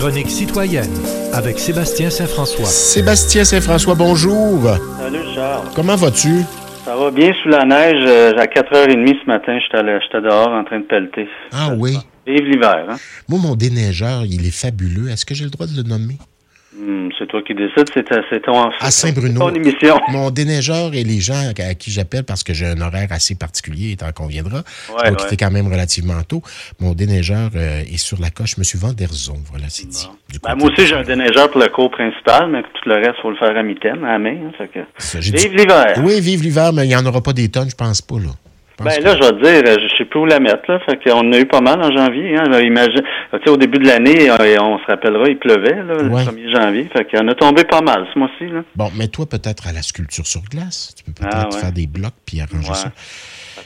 chronique citoyenne avec Sébastien Saint-François. Sébastien Saint-François, bonjour. Salut Charles. Comment vas-tu? Ça va bien sous la neige. Euh, à 4h30 ce matin, j'étais j'étais dehors en train de pelleter. Ah oui? Vive l'hiver, hein? Moi, mon déneigeur, il est fabuleux. Est-ce que j'ai le droit de le nommer? Hmm, c'est toi qui décides, c'est ton, À Saint-Bruno. Mon déneigeur et les gens à qui j'appelle parce que j'ai un horaire assez particulier, tant qu'on viendra. Ouais, dois ouais. quand même relativement tôt. Mon déneigeur euh, est sur la coche. Monsieur Vanderzon, voilà, c'est dit. Ben, moi aussi, j'ai un déneigeur pour le cours principal, mais tout le reste, il faut le faire à mi-temps, à la main. hein, que... Vive l'hiver! Oui, vive l'hiver, mais il n'y en aura pas des tonnes, je pense pas, là. Ben là, je vais dire, euh, je sais plus où la mettre, là. Fait qu'on a eu pas mal en janvier, hein. Là, imagine, tu sais, au début de l'année, euh, on se rappellera, il pleuvait, là, Ouais. le 1er janvier. Fait qu'on a tombé pas mal, ce mois-ci, là. Bon, mais toi, peut-être à la sculpture sur glace. Tu peux peut-être Ah, ouais. faire des blocs puis arranger Ouais. ça.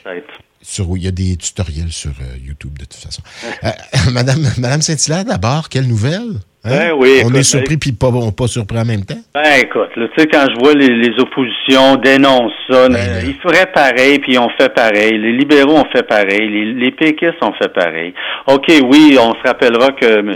Peut-être. Sur, il y a des tutoriels sur euh, YouTube, de toute façon. Euh, Madame, Madame Saint-Hilaire, d'abord, quelle nouvelle? Hein? Ben oui, On est surpris puis pas, pas surpris en même temps. Ben écoute, là, tu sais, quand je vois les, les oppositions dénoncent ça, Ben, euh, ils feraient pareil, puis on fait pareil. Les libéraux ont fait pareil, les, les péquistes ont fait pareil. OK, oui, on se rappellera que M.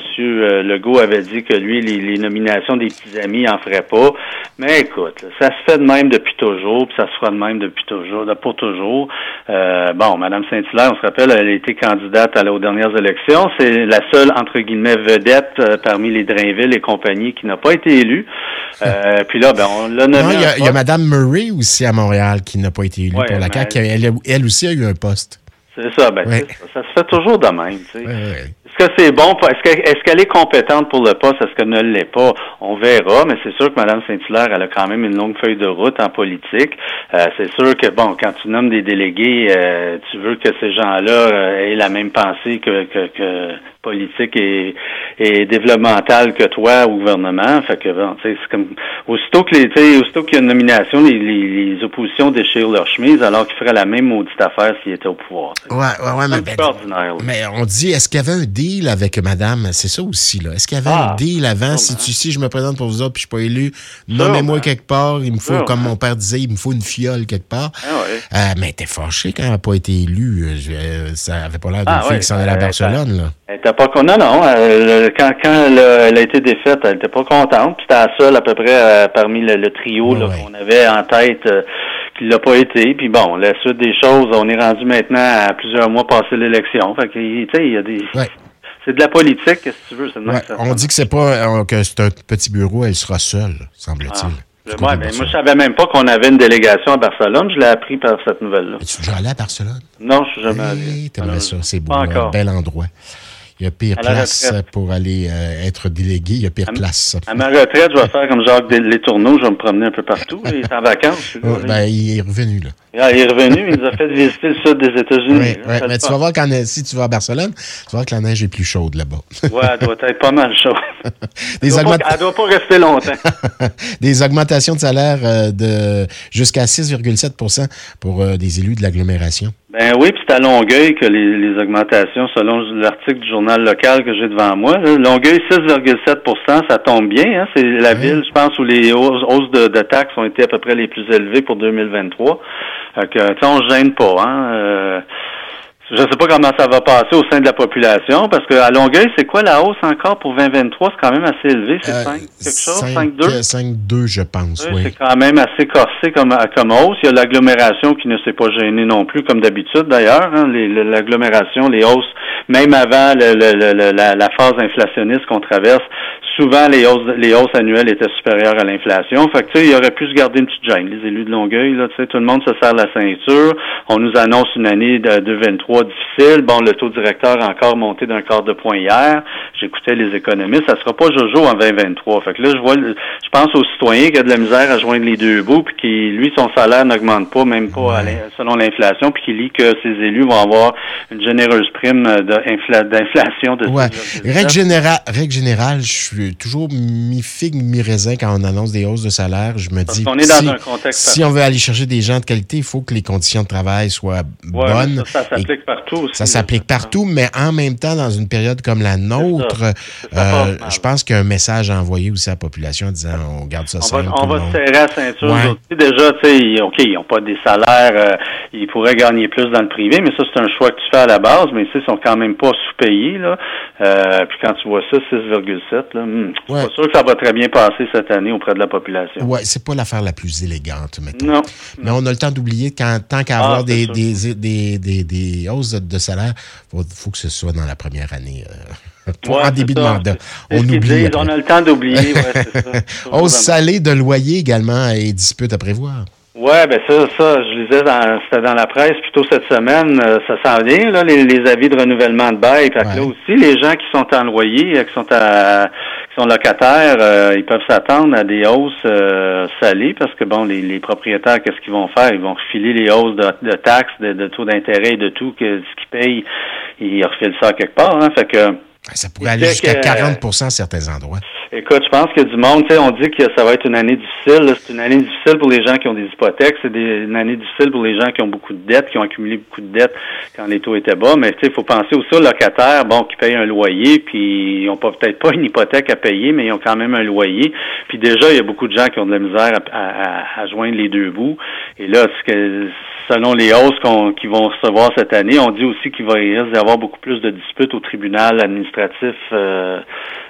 Legault avait dit que lui, les, les nominations des petits amis, il en ferait pas. Mais écoute, là, ça se fait de même depuis toujours, puis ça se fera de même depuis toujours, pour toujours. Euh, bon, Mme Saint-Hilaire, on se rappelle, elle a été candidate à la, aux dernières élections. C'est la seule, entre guillemets, vedette euh, parmi les Drainville et compagnie qui n'a pas été élue. Euh, puis là, ben, on l'a nommé. Il y a, y. Mme Murray aussi à Montréal qui n'a pas été élue Ouais, pour la CAQ. Elle, elle aussi a eu un poste. C'est ça, ben, Ouais. ça, ça se fait toujours de même, tu sais. Ouais, ouais. Est-ce que c'est bon? Est-ce que- est-ce qu'elle est compétente pour le poste? Est-ce qu'elle ne l'est pas? On verra, mais c'est sûr que Mme Saint-Hilaire, elle a quand même une longue feuille de route en politique. Euh, c'est sûr que, bon, quand tu nommes des délégués, euh, tu veux que ces gens-là euh, aient la même pensée que, que, que politique et, et développementale que toi au gouvernement. Fait que, bon, c'est comme, aussitôt que les, aussitôt qu'il y a une nomination, les, les, les oppositions déchirent leur chemise alors qu'ils feraient la même maudite affaire s'ils étaient au pouvoir. tu sais. Ouais, ouais, ouais, mais, ordinaire, mais on dit, est-ce qu'il y avait un deal avec madame? C'est ça aussi, là. Est-ce qu'il y avait Ah, un deal avant? Si, tu, si je me présente pour vous autres puis je suis pas élu, nommez-moi quelque part. Il me faut, comme mon père disait, il me faut une fiole quelque part. Ah. Euh, mais t'es fâché quand elle n'a pas été élue. Euh, je- euh, ça avait pas l'air d'une Ah, fille qui s'en allait à Barcelone, là. Elle était pas con- Non, non. euh, quand quand elle, a- elle a été défaite, elle était pas contente. Puis c'était la seule à peu près euh, parmi le, le trio qu'on avait en tête qui l'a pas été. Puis bon, la suite des choses, on est rendu maintenant à plusieurs mois passé l'élection. Fait que tu sais, il y a des. Ouais. C'est de la politique, qu'est-ce que tu veux? Ouais, que on dit que c'est pas euh, que c'est un petit bureau, elle sera seule, semble-t-il. Ah. Ouais, mais moi, je savais même pas qu'on avait une délégation à Barcelone. Je l'ai appris par cette nouvelle-là. Es-tu déjà allé à Barcelone? Non, je suis jamais Hey, allé. T'aimerais ça, c'est beau, là, encore. bel endroit. Il y a pire place pour aller euh, être délégué, il y a pire À place. À ma retraite, je vais faire comme Jacques Les Tourneaux. Je vais me promener un peu partout. Il est en vacances. là. ben, il est revenu, là. Ah, il est revenu, il nous a fait visiter le sud des États-Unis. Ouais, le mais tu vas voir quand si tu vas à Barcelone, tu vas voir que la neige est plus chaude là-bas. Ouais, elle doit être pas mal chaud. Elle Des, doit, augmente- pas, elle doit pas rester longtemps. des augmentations de salaire euh, de jusqu'à 6,7% pour euh, des élus de l'agglomération. Ben oui, puis c'est à Longueuil que les, les augmentations, selon l'article du journal local que j'ai devant moi, là, Longueuil 6,7% ça tombe bien. Hein, c'est la ville, je pense, où les hausses, hausses de, de taxes ont été à peu près les plus élevées pour 2023. Fait que, on se gêne pas. Hein, euh, je sais pas comment ça va passer au sein de la population, parce que à Longueuil, c'est quoi la hausse encore pour 2023? C'est quand même assez élevé. C'est Euh, 5 quelque chose? 5, 5,2? 5,2, je pense, Oui, oui. C'est quand même assez corsé comme, comme hausse. Il y a l'agglomération qui ne s'est pas gênée non plus, comme d'habitude d'ailleurs. hein. L'agglomération, les hausses, même avant le- le- le- le- la, la phase inflationniste qu'on traverse, souvent les hausses, les hausses annuelles étaient supérieures à l'inflation. Fait que tu sais, il aurait pu se garder une petite gêne. Les élus de Longueuil, là, tu sais, tout le monde se serre la ceinture. On nous annonce une année de 2023 difficile. Bon, le taux directeur a encore monté d'un quart de point hier. J'écoutais les économistes. Ça sera pas Jojo en 2023. Fait que là, je vois, je pense aux citoyens qui a de la misère à joindre les deux bouts, puis qui, lui, son salaire n'augmente pas, même pas selon l'inflation, puis qui lit que ses élus vont avoir une généreuse prime d'infla- d'inflation de Ouais. 6,7. Règle générale, règle générale, je suis toujours mi-figue, mi-raisin quand on annonce des hausses de salaire. Je me Parce dis, qu'on est dans si, un contexte si on veut aller chercher des gens de qualité, il faut que les conditions de travail soient Ouais, bonnes. ça, s'applique partout. ça s'applique partout, mais en même temps, dans une période comme la nôtre, euh, je pense qu'il y a un message à envoyer aussi à la population en disant on garde ça simple. on va se serrer à la ceinture. Ouais. Déjà, tu sais, OK, ils n'ont pas des salaires, euh, ils pourraient gagner plus dans le privé, mais ça, c'est un choix que tu fais à la base, mais ils sont quand même pas sous-payés. Là. Euh, puis quand tu vois ça, 6,7, là, hmm, c'est pas sûr que ça va très bien passer cette année auprès de la population. Oui, c'est pas l'affaire la plus élégante, mettons. Non. Mais on a le temps d'oublier qu'en tant qu'à avoir ah, des, des, des, des, des, hausses de salaire, il faut, que ce soit dans la première année. Euh, en début de mandat. On oublie. on a le temps d'oublier. Hausse salée de loyer également et dispute à prévoir. Oui, ben ça, ça, je lisais dans c'était dans la presse plutôt cette semaine, euh, ça s'en vient, là, les, avis de renouvellement de bail. Fait là aussi, les gens qui sont en loyer, euh, qui sont à sont locataires, euh, ils peuvent s'attendre à des hausses salées parce que bon, les, propriétaires, qu'est-ce qu'ils vont faire? Ils vont refiler les hausses de, taxes, de, taux d'intérêt, de tout, que ce qu'ils payent, ils refilent ça quelque part. Hein, fait que ça pourrait aller jusqu'à 40 à certains endroits. Écoute, je pense qu'il y a du monde, tu sais, on dit que ça va être une année difficile. C'est une année difficile pour les gens qui ont des hypothèques. C'est une année difficile pour les gens qui ont beaucoup de dettes, qui ont accumulé beaucoup de dettes quand les taux étaient bas. Mais tu sais, il faut penser aussi aux locataires, bon, qui payent un loyer, puis ils n'ont peut-être pas une hypothèque à payer, mais ils ont quand même un loyer. Puis déjà, il y a beaucoup de gens qui ont de la misère à, joindre les deux bouts. Et là, selon les hausses qu'ils vont recevoir cette année, on dit aussi qu'il va d'y avoir beaucoup plus de disputes au tribunal administratif. Euh,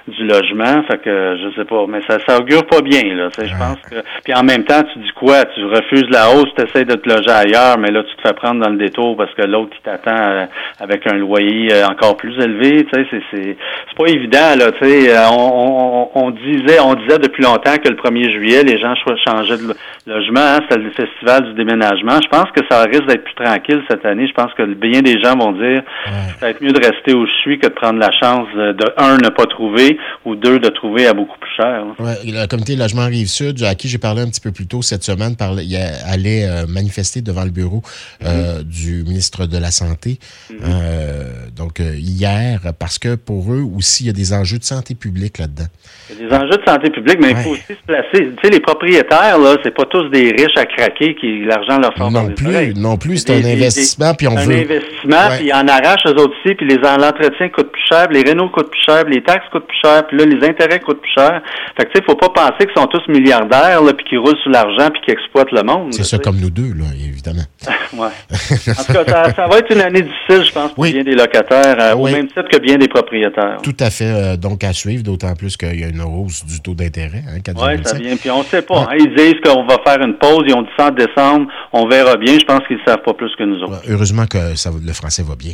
du logement. Fait que je sais pas, mais ça, ça augure pas bien, là. Je pense que. Puis en même temps, tu dis quoi? Tu refuses la hausse, tu essaies de te loger ailleurs, mais là, tu te fais prendre dans le détour parce que l'autre qui t'attend euh, avec un loyer euh, encore plus élevé. Tu sais, c'est, c'est, c'est pas évident, là. Tu sais, euh, on, on, disait, on disait depuis longtemps que le 1er juillet, les gens changeaient de logement. Hein, c'était le festival du déménagement. Je pense que ça risque d'être plus tranquille cette année. Je pense que bien des gens vont dire ça va être mieux de rester où je suis que de prendre la chance de un ne pas trouver ou deux de trouver à beaucoup plus cher. Ouais, le comité logement Rive-Sud, à qui j'ai parlé un petit peu plus tôt cette semaine, parlait, il allait euh, manifester devant le bureau euh, mm-hmm. du ministre de la Santé. Mm-hmm. Euh, donc, hier, parce que pour eux aussi, il y a des enjeux de santé publique là-dedans. Il y a des enjeux de santé publique, mais il faut aussi se placer. Tu sais, les propriétaires, là, c'est pas tous des riches à craquer qui l'argent leur sort non plus, Non plus, c'est un investissement, puis on un veut... Un investissement, puis ils en arrachent eux autres aussi, puis les l'entretien coûte plus cher, les rénaux coûtent plus cher, les taxes coûtent plus cher, puis là, les intérêts coûtent plus cher. Fait que, tu sais, faut pas penser qu'ils sont tous milliardaires, là, puis qu'ils roulent sur l'argent, puis qu'ils exploitent le monde. C'est ça comme nous deux, là, évidemment. ouais. En tout cas, ça, va être une année difficile, je pense, pour bien des locataires, euh, au même titre que bien des propriétaires. Tout à fait. Euh, donc, à suivre, d'autant plus qu'il y a une hausse du taux d'intérêt. Hein, oui, ça vient. Puis on sait pas. Hein. ils disent qu'on va faire une pause. Ils ont dit ça en décembre. On verra bien. Je pense qu'ils ne savent pas plus que nous autres. heureusement que ça, le français va bien.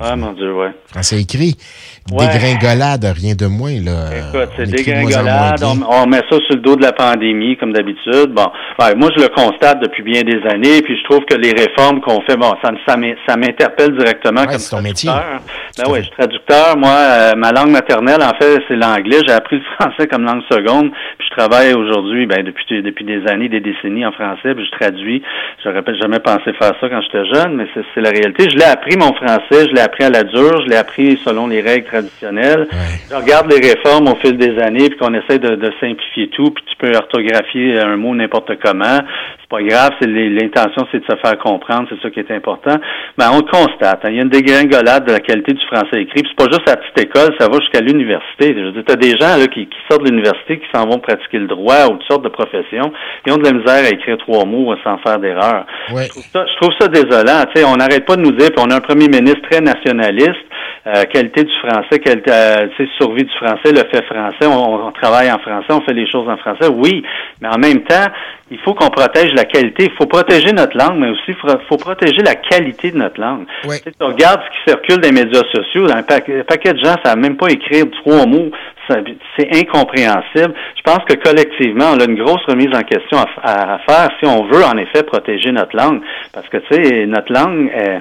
Ah, mon Dieu, ouais. Français écrit. Dégringolade, rien de moins. Là. Écoute, c'est dégringolade. On, met ça sur le dos de la pandémie, comme d'habitude. Bon, moi, je le constate depuis bien des années, puis je trouve que les réformes qu'on fait, bon, ça, ça m'interpelle directement comme c'est ton métier. Ben oui, je suis traducteur. Moi, euh, ma langue maternelle, en fait, c'est l'anglais. J'ai appris le français comme langue seconde, puis je travaille aujourd'hui, ben, depuis, depuis des années, des décennies en français, puis je traduis. J'aurais jamais pensé faire ça quand j'étais jeune, mais c'est la réalité. Je l'ai appris, mon français, je l'ai appris à la dure, je l'ai appris selon les règles traditionnelles. Je regarde les réformes au fil des années, puis qu'on essaie de, de, simplifier tout, puis tu peux orthographier un mot n'importe comment. C'est pas grave, c'est l'intention, c'est de se faire comprendre, c'est ça qui est important. Mais on constate. Hein. il y a une dégringolade de la qualité du français écrit. Puis c'est pas juste à la petite école, ça va jusqu'à l'université. Je veux tu as des gens là, qui, sortent de l'université, qui s'en vont pratiquer le droit ou toutes sortes de professions, ils ont de la misère à écrire trois mots sans faire d'erreur. Je, trouve ça, désolant. Tu sais, on n'arrête pas de nous dire, puis on a un premier ministre très nationaliste, euh, qualité du français, qualité, euh, survie du français, le fait français, on, travaille en français, on fait les choses en français, oui, mais en même temps, il faut qu'on protège la qualité. Il faut protéger notre langue, mais aussi il faut, protéger la qualité de notre langue. Si tu regardes ce qui circule des médias sociaux, un, paquet, de gens ne savent même pas écrire trois mots. C'est incompréhensible. Je pense que collectivement, on a une grosse remise en question à, à faire si on veut en effet protéger notre langue. Parce que, tu sais, notre langue, est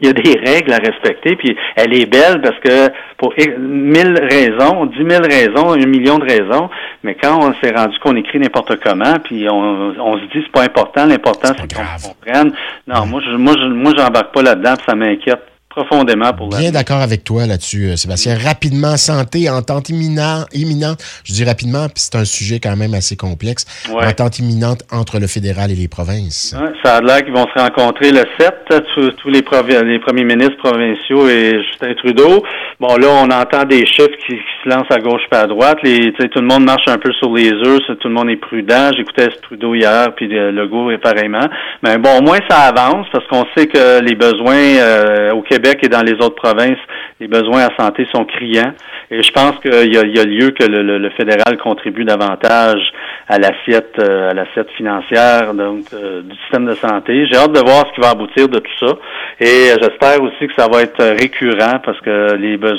il y a des règles à respecter, puis elle est belle parce que pour mille raisons, dix mille raisons, un million de raisons, mais quand on s'est rendu qu'on écrit n'importe comment, puis on, on se dit c'est pas important, l'important c'est qu'on comprenne. Non, moi je moi je moi j'embarque pas là-dedans, ça m'inquiète profondément pour Bien d'accord avec toi là-dessus, euh, Sébastien. Rapidement, santé, entente imminente, imminente. Je dis rapidement, puis c'est un sujet quand même assez complexe. Entente imminente entre le fédéral et les provinces. ça a l'air qu'ils vont se rencontrer le 7, tous, les, les premiers ministres provinciaux et Justin Trudeau. Bon, là, on entend des chiffres qui, se lancent à gauche et à droite. Les, tout le monde marche un peu sur les œufs, tout le monde est prudent. J'écoutais Trudeau hier, puis le Legault est pareillement. Mais bon, au moins ça avance parce qu'on sait que les besoins euh, au Québec et dans les autres provinces, les besoins à santé sont criants. Et je pense qu'il y, a, lieu que le, fédéral contribue davantage à l'assiette euh, à l'assiette financière donc euh, du système de santé. J'ai hâte de voir ce qui va aboutir de tout ça. Et j'espère aussi que ça va être récurrent parce que les besoins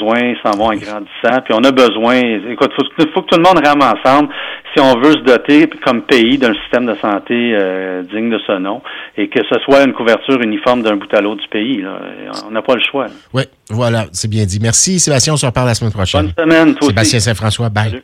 s'en vont en grandissant. Puis on a besoin, écoute, il faut, que tout le monde rame ensemble si on veut se doter comme pays d'un système de santé digne de ce nom et que ce soit une couverture uniforme d'un bout à l'autre du pays. On n'a pas le choix. Oui, voilà, c'est bien dit. Merci Sébastien, on se reparle la semaine prochaine. Bonne semaine, Sébastien Saint-François, bye.